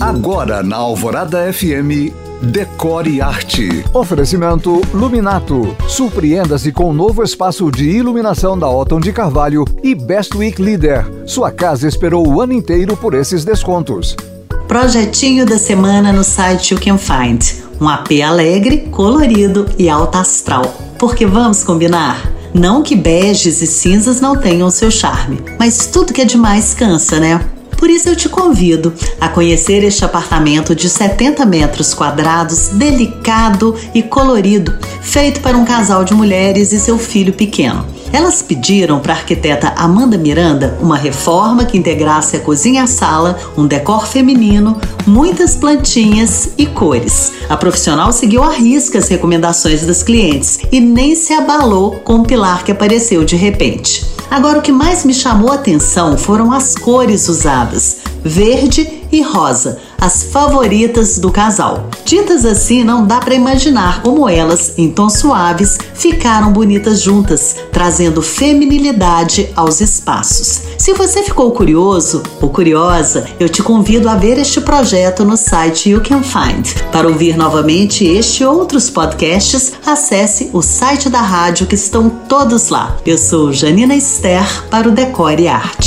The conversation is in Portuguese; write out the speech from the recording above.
Agora na Alvorada FM, Decore Arte. Oferecimento Luminato. Surpreenda-se com o novo espaço de iluminação da Otton de Carvalho e Best Week Leader. Sua casa esperou o ano inteiro por esses descontos. Projetinho da semana no site You Can Find. Um AP alegre, colorido e alta astral. Porque vamos combinar? Não que beges e cinzas não tenham seu charme, mas tudo que é demais cansa, né? Por isso eu te convido a conhecer este apartamento de 70 metros quadrados, delicado e colorido, feito para um casal de mulheres e seu filho pequeno. Elas pediram para a arquiteta Amanda Miranda uma reforma que integrasse a cozinha a sala, um decor feminino, muitas plantinhas e cores. A profissional seguiu à risca as recomendações das clientes e nem se abalou com o pilar que apareceu de repente. Agora, o que mais me chamou a atenção foram as cores usadas: verde e rosa, as favoritas do casal. Ditas assim, não dá para imaginar como elas, em tons suaves, ficaram bonitas juntas, trazendo feminilidade aos espaços. Se você ficou curioso ou curiosa, eu te convido a ver este projeto no site You Can Find. Para ouvir novamente este e outros podcasts, acesse o site da rádio que estão todos lá. Eu sou Janina Esther para o Decore Arte.